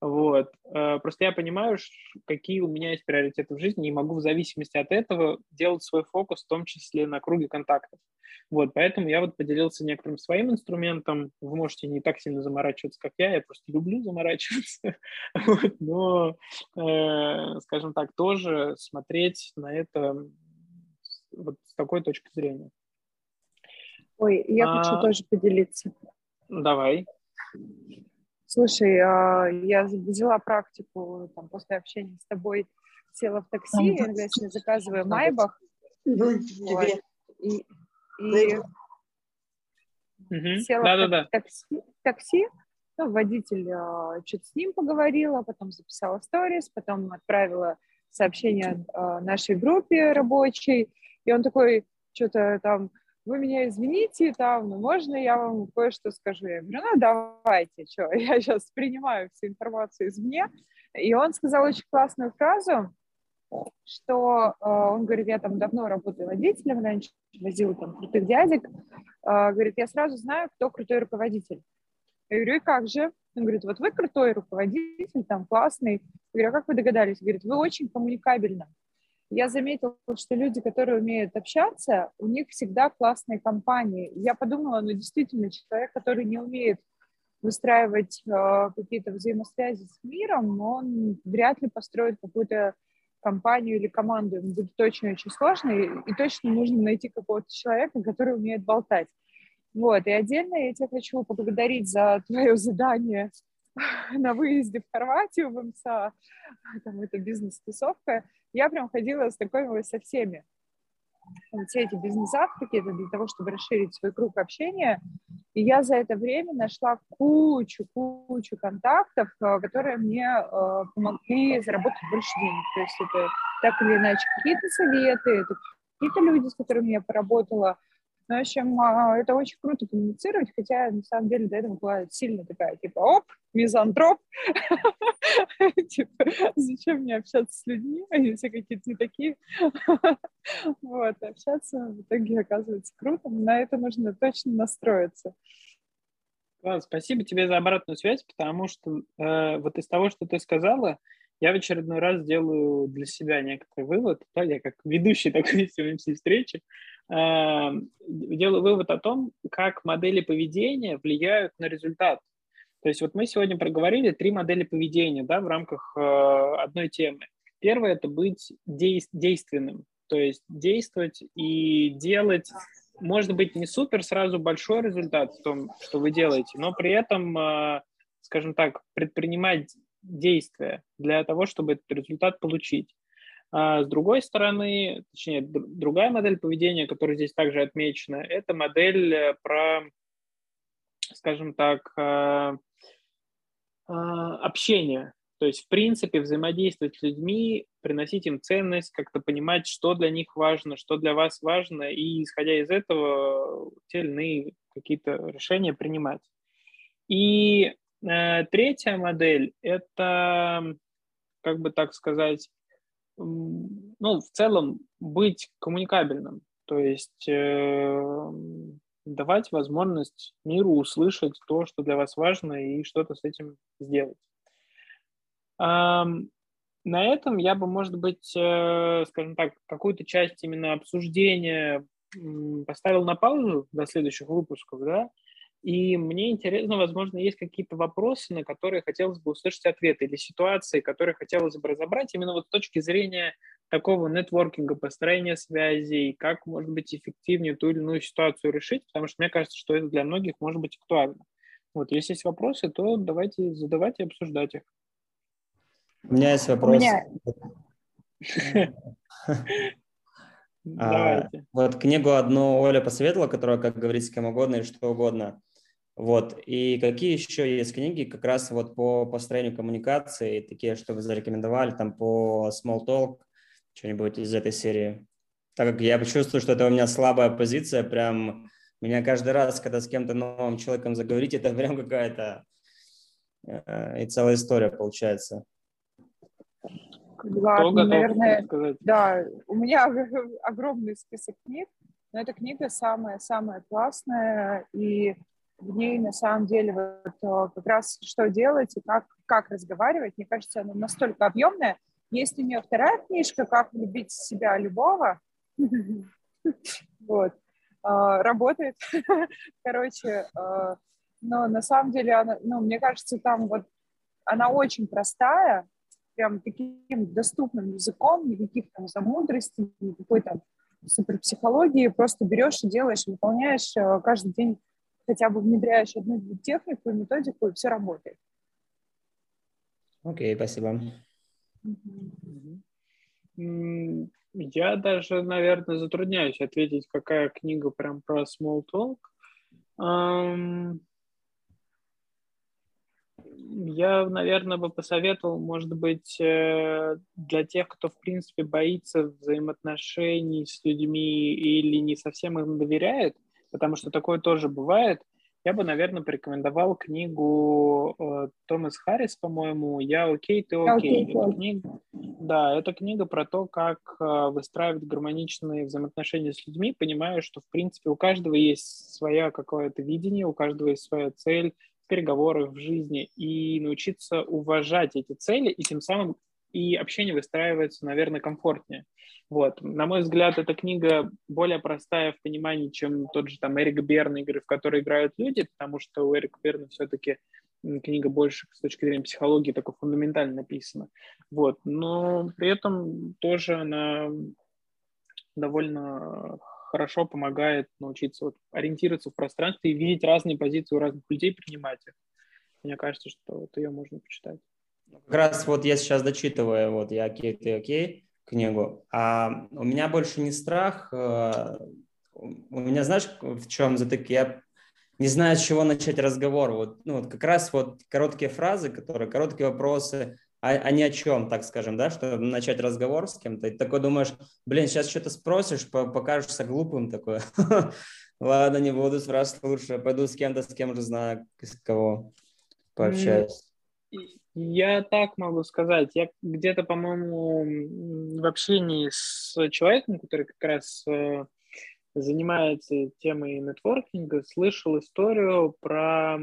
вот. Э, просто я понимаю, какие у меня есть приоритеты в жизни, и могу в зависимости от этого делать свой фокус, в том числе на круге контактов. Вот, поэтому я вот поделился некоторым своим инструментом. Вы можете не так сильно заморачиваться, как я, я просто люблю заморачиваться. вот, но, э, скажем так, тоже смотреть на это вот с такой точки зрения. Ой, я а, хочу тоже поделиться. Давай. Слушай, а, я взяла практику там, после общения с тобой, села в такси, я иногда заказываю Майбах. Вот, и, и угу. села да, в да, такси, такси, ну, водитель uh, что-то с ним поговорила, потом записала сторис, потом отправила сообщение uh, нашей группе рабочей, и он такой, что-то там, вы меня извините, там, ну, можно я вам кое-что скажу? Я говорю, ну, давайте, что, я сейчас принимаю всю информацию извне. И он сказал очень классную фразу, что э, он говорит, я там давно работаю водителем, раньше возил там крутых дядек, э, говорит, я сразу знаю, кто крутой руководитель. Я говорю, и как же? Он говорит, вот вы крутой руководитель, там классный. Я говорю, а как вы догадались? Говорит, вы очень коммуникабельны я заметила, что люди, которые умеют общаться, у них всегда классные компании. Я подумала, ну действительно, человек, который не умеет выстраивать э, какие-то взаимосвязи с миром, он вряд ли построит какую-то компанию или команду. Ему будет очень-очень сложно, и, и точно нужно найти какого-то человека, который умеет болтать. Вот, и отдельно я тебя хочу поблагодарить за твое задание на выезде в Хорватию в МСА, там это бизнес-тусовка, я прям ходила, знакомилась со всеми. Все эти бизнес-завтраки, это для того, чтобы расширить свой круг общения. И я за это время нашла кучу, кучу контактов, э, которые мне э, помогли заработать больше денег. То есть это так или иначе какие-то советы, это какие-то люди, с которыми я поработала, ну, в общем, а, это очень круто коммуницировать, хотя на самом деле до этого была сильно такая, типа, оп, мизантроп, типа, зачем мне общаться с людьми, они все какие-то не такие. Вот, общаться в итоге оказывается круто, на это нужно точно настроиться. Ладно, спасибо тебе за обратную связь, потому что э, вот из того, что ты сказала, я в очередной раз делаю для себя некоторый вывод, да, я как ведущий такой сегодняшней встречи, делаю вывод о том, как модели поведения влияют на результат. То есть вот мы сегодня проговорили три модели поведения да, в рамках э, одной темы. Первое – это быть действенным, то есть действовать и делать, может быть, не супер сразу большой результат в том, что вы делаете, но при этом, э, скажем так, предпринимать действия для того, чтобы этот результат получить. А с другой стороны, точнее, другая модель поведения, которая здесь также отмечена, это модель э, про, скажем так, э, э, общение. То есть, в принципе, взаимодействовать с людьми, приносить им ценность, как-то понимать, что для них важно, что для вас важно, и, исходя из этого, те или иные какие-то решения принимать. И Э, третья модель – это, как бы так сказать, ну, в целом быть коммуникабельным. То есть, э, давать возможность миру услышать то, что для вас важно, и что-то с этим сделать. На этом я бы, может быть, э, скажем так, какую-то часть именно обсуждения поставил на паузу до следующих выпусков, да, и мне интересно, возможно, есть какие-то вопросы, на которые хотелось бы услышать ответы, или ситуации, которые хотелось бы разобрать именно вот с точки зрения такого нетворкинга, построения связей, как, может быть, эффективнее ту или иную ситуацию решить, потому что мне кажется, что это для многих может быть актуально. Вот, если есть вопросы, то давайте задавать и обсуждать их. У меня есть вопрос. У меня... А, вот книгу одну Оля посоветовала, которая, как говорить с кем угодно и что угодно. Вот. И какие еще есть книги как раз вот по построению коммуникации, такие, что вы зарекомендовали, там по small talk, что-нибудь из этой серии? Так как я чувствую, что это у меня слабая позиция, прям меня каждый раз, когда с кем-то новым человеком заговорить, это прям какая-то э, и целая история получается. Ладно, наверное, да, у меня огромный список книг, но эта книга самая-самая классная, и в ней на самом деле вот как раз что делать и как, как разговаривать. Мне кажется, она настолько объемная. Есть у нее вторая книжка «Как любить себя любого». Вот. А, работает. Короче, а, но на самом деле, она, ну, мне кажется, там вот она очень простая, прям таким доступным языком, никаких там замудростей, никакой там суперпсихологии, просто берешь и делаешь, выполняешь э, каждый день, хотя бы внедряешь одну технику, методику, и все работает. Окей, okay, спасибо. Я даже, наверное, затрудняюсь ответить, какая книга прям про small talk. Um, я, наверное, бы посоветовал, может быть, э, для тех, кто, в принципе, боится взаимоотношений с людьми или не совсем им доверяет, потому что такое тоже бывает, я бы, наверное, порекомендовал книгу э, Томас Харрис, по-моему, «Я окей, ты окей». Okay, это книга, да, это книга про то, как э, выстраивать гармоничные взаимоотношения с людьми, понимая, что, в принципе, у каждого есть своя какое-то видение, у каждого есть своя цель, переговорах, в жизни и научиться уважать эти цели, и тем самым и общение выстраивается, наверное, комфортнее. Вот. На мой взгляд, эта книга более простая в понимании, чем тот же там Эрик Берн, игры, в которые играют люди, потому что у Эрика Берна все-таки книга больше с точки зрения психологии такой фундаментально написана. Вот. Но при этом тоже она довольно хорошо помогает научиться вот ориентироваться в пространстве и видеть разные позиции у разных людей, принимать их. Мне кажется, что вот ее можно почитать. Как раз вот я сейчас дочитываю, вот я окей, ты окей, книгу, а у меня больше не страх, э, у меня, знаешь, в чем затык? Я не знаю, с чего начать разговор. Вот, ну, вот как раз вот короткие фразы, которые, короткие вопросы, а, а ни о чем, так скажем, да, чтобы начать разговор с кем-то, и такой думаешь, блин, сейчас что-то спросишь, покажешься глупым такой. Ладно, не буду спрашивать лучше, пойду с кем-то, с кем же знаю, с кого пообщаюсь. Я так могу сказать. Я где-то, по-моему, в общении с человеком, который как раз э, занимается темой нетворкинга, слышал историю про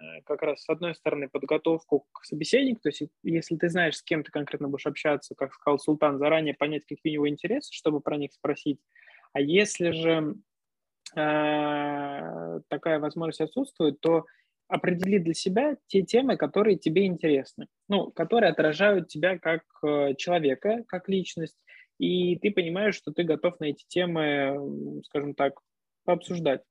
Э, как раз, с одной стороны, подготовку к собеседнику, то есть если ты знаешь, с кем ты конкретно будешь общаться, как сказал Султан, заранее понять, какие у него интересы, чтобы про них спросить. А если же э, такая возможность отсутствует, то определи для себя те темы, которые тебе интересны, ну, которые отражают тебя как э, человека, как личность, и ты понимаешь, что ты готов на эти темы, скажем так, пообсуждать.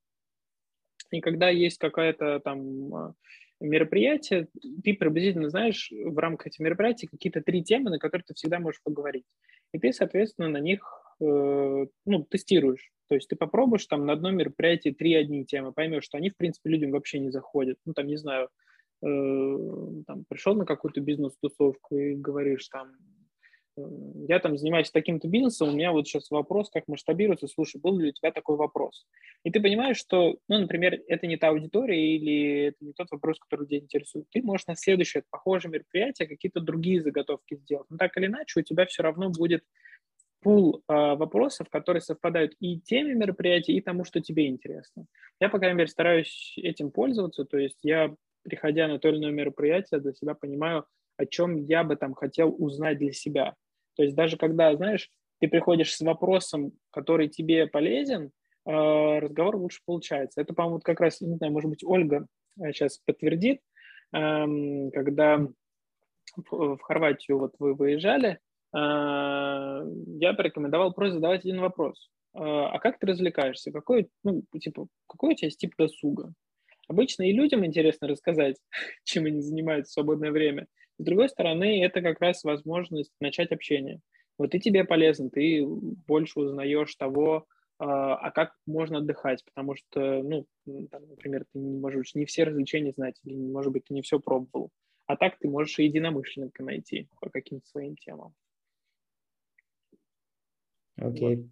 И когда есть какое-то там а, мероприятие, ты приблизительно знаешь в рамках этих мероприятий какие-то три темы, на которые ты всегда можешь поговорить. И ты, соответственно, на них э, ну, тестируешь. То есть ты попробуешь там на одном мероприятии три одни темы, поймешь, что они, в принципе, людям вообще не заходят. Ну, там, не знаю, э, там, пришел на какую-то бизнес-тусовку и говоришь там, я там занимаюсь таким-то бизнесом, у меня вот сейчас вопрос, как масштабируется, слушай, был ли у тебя такой вопрос? И ты понимаешь, что, ну, например, это не та аудитория или это не тот вопрос, который тебя интересует. Ты можешь на следующее похожее мероприятие какие-то другие заготовки сделать. Но так или иначе у тебя все равно будет пул э, вопросов, которые совпадают и теме мероприятия, и тому, что тебе интересно. Я, по крайней мере, стараюсь этим пользоваться, то есть я, приходя на то или иное мероприятие, для себя понимаю, о чем я бы там хотел узнать для себя. То есть даже когда, знаешь, ты приходишь с вопросом, который тебе полезен, э, разговор лучше получается. Это, по-моему, как раз, не знаю, может быть, Ольга сейчас подтвердит, эм, когда в Хорватию вот вы выезжали, а, я порекомендовал просто задавать один вопрос. А, а как ты развлекаешься? Какой, ну, типа, какой у тебя есть тип досуга? Обычно и людям интересно рассказать, чем они занимаются в свободное время. С другой стороны, это как раз возможность начать общение. Вот и тебе полезно, ты больше узнаешь того, а, а как можно отдыхать, потому что, ну, там, например, ты не можешь не все развлечения знать, или, может быть, ты не все пробовал. А так ты можешь и единомышленника найти по каким-то своим темам. Окей.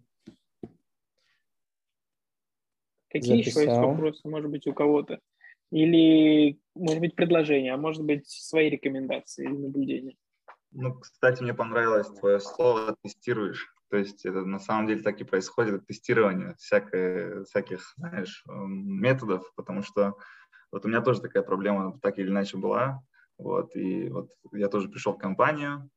Какие Записал. еще есть вопросы, может быть, у кого-то? Или, может быть, предложения, а может быть, свои рекомендации или наблюдения? Ну, кстати, мне понравилось твое слово «тестируешь». То есть это на самом деле так и происходит, тестирование всякое, всяких, знаешь, эм, методов, потому что вот у меня тоже такая проблема так или иначе была. Вот, и вот я тоже пришел в компанию,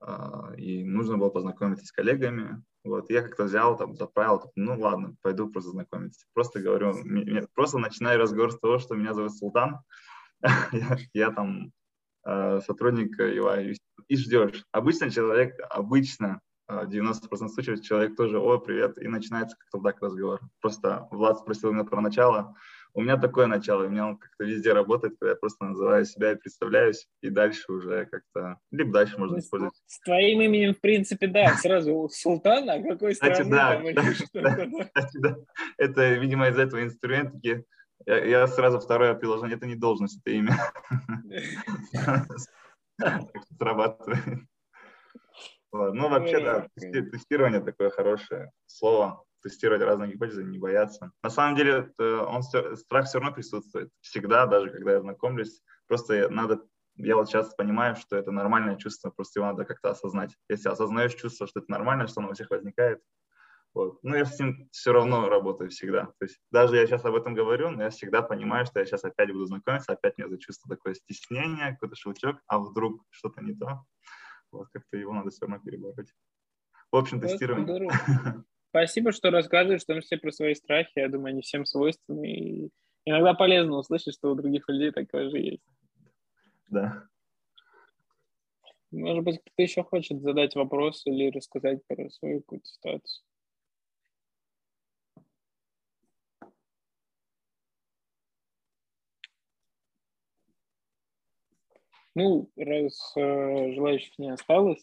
а, и нужно было познакомиться с коллегами. Вот, я как-то взял, там, заправил, ну ладно, пойду просто знакомиться. Просто говорю, просто начинаю разговор с того, что меня зовут Султан, я, я там э, сотрудник UI, и ждешь. Обычно человек, обычно 90% а, случаев человек тоже, о, привет, и начинается как-то так разговор. Просто Влад спросил меня про начало, у меня такое начало, у меня он как-то везде работает, когда я просто называю себя и представляюсь, и дальше уже как-то, либо дальше можно использовать. С твоим именем, в принципе, да, сразу Султан, а какой Кстати, да, кстати, да. Это, видимо, из этого инструментики. Я, я сразу второе приложение, это не должность, это имя. Срабатывает. Ну, вообще, да, тестирование такое хорошее слово тестировать разные гипотезы, не бояться. На самом деле, он, страх все равно присутствует. Всегда, даже когда я знакомлюсь. Просто надо я вот сейчас понимаю, что это нормальное чувство, просто его надо как-то осознать. Если осознаешь чувство, что это нормально, что оно у всех возникает, вот. Ну, я с ним все равно работаю всегда. То есть даже я сейчас об этом говорю, но я всегда понимаю, что я сейчас опять буду знакомиться, опять мне за чувство такое стеснение, какой-то шелчок, а вдруг что-то не то. Вот как-то его надо все равно перебороть. В общем, тестирование. Спасибо, что рассказываешь, в том числе про свои страхи. Я думаю, они всем свойственны. И иногда полезно услышать, что у других людей такое же есть. Да. Может быть, кто-то еще хочет задать вопрос или рассказать про свою какую-то ситуацию. Ну, раз э, желающих не осталось,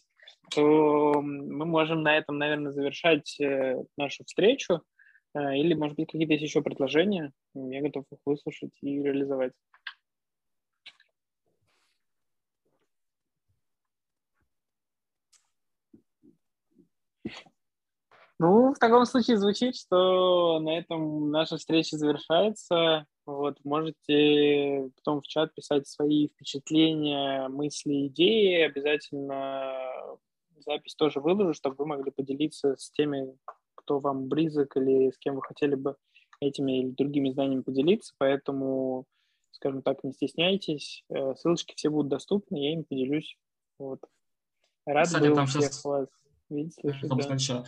то мы можем на этом, наверное, завершать э, нашу встречу. Э, или, может быть, какие-то есть еще предложения. Я готов их выслушать и реализовать. Ну, в таком случае звучит, что на этом наша встреча завершается. Вот, можете потом в чат писать свои впечатления, мысли, идеи. Обязательно запись тоже выложу, чтобы вы могли поделиться с теми, кто вам близок или с кем вы хотели бы этими или другими знаниями поделиться. Поэтому, скажем так, не стесняйтесь. Э, ссылочки все будут доступны, я им поделюсь. Вот. Рад Кстати, был там всех сейчас... вас видеть, слышать. Да.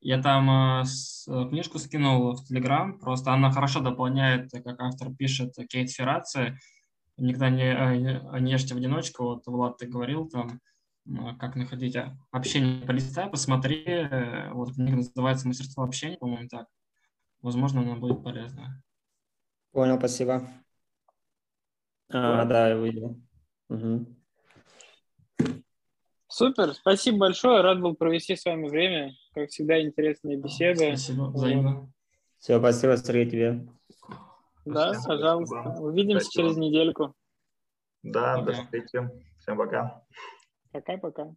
Я там э, с, э, книжку скинул в Телеграм, просто она хорошо дополняет, как автор пишет, Кейт Ферраци. Никогда не, э, не ешьте в одиночку. Вот, Влад, ты говорил там, э, как находить общение. Полистай, посмотри. Э, вот книга называется «Мастерство общения», по-моему, так. Возможно, она будет полезна. Понял, спасибо. А, да, я увидел. Угу. Супер, спасибо большое. Рад был провести с вами время. Как всегда, интересные беседы. Спасибо, взаимно. Все, спасибо, Сергей, тебе. Да, спасибо, пожалуйста. Спасибо. Увидимся спасибо. через недельку. Да, пока. до встречи. Всем пока. Пока-пока.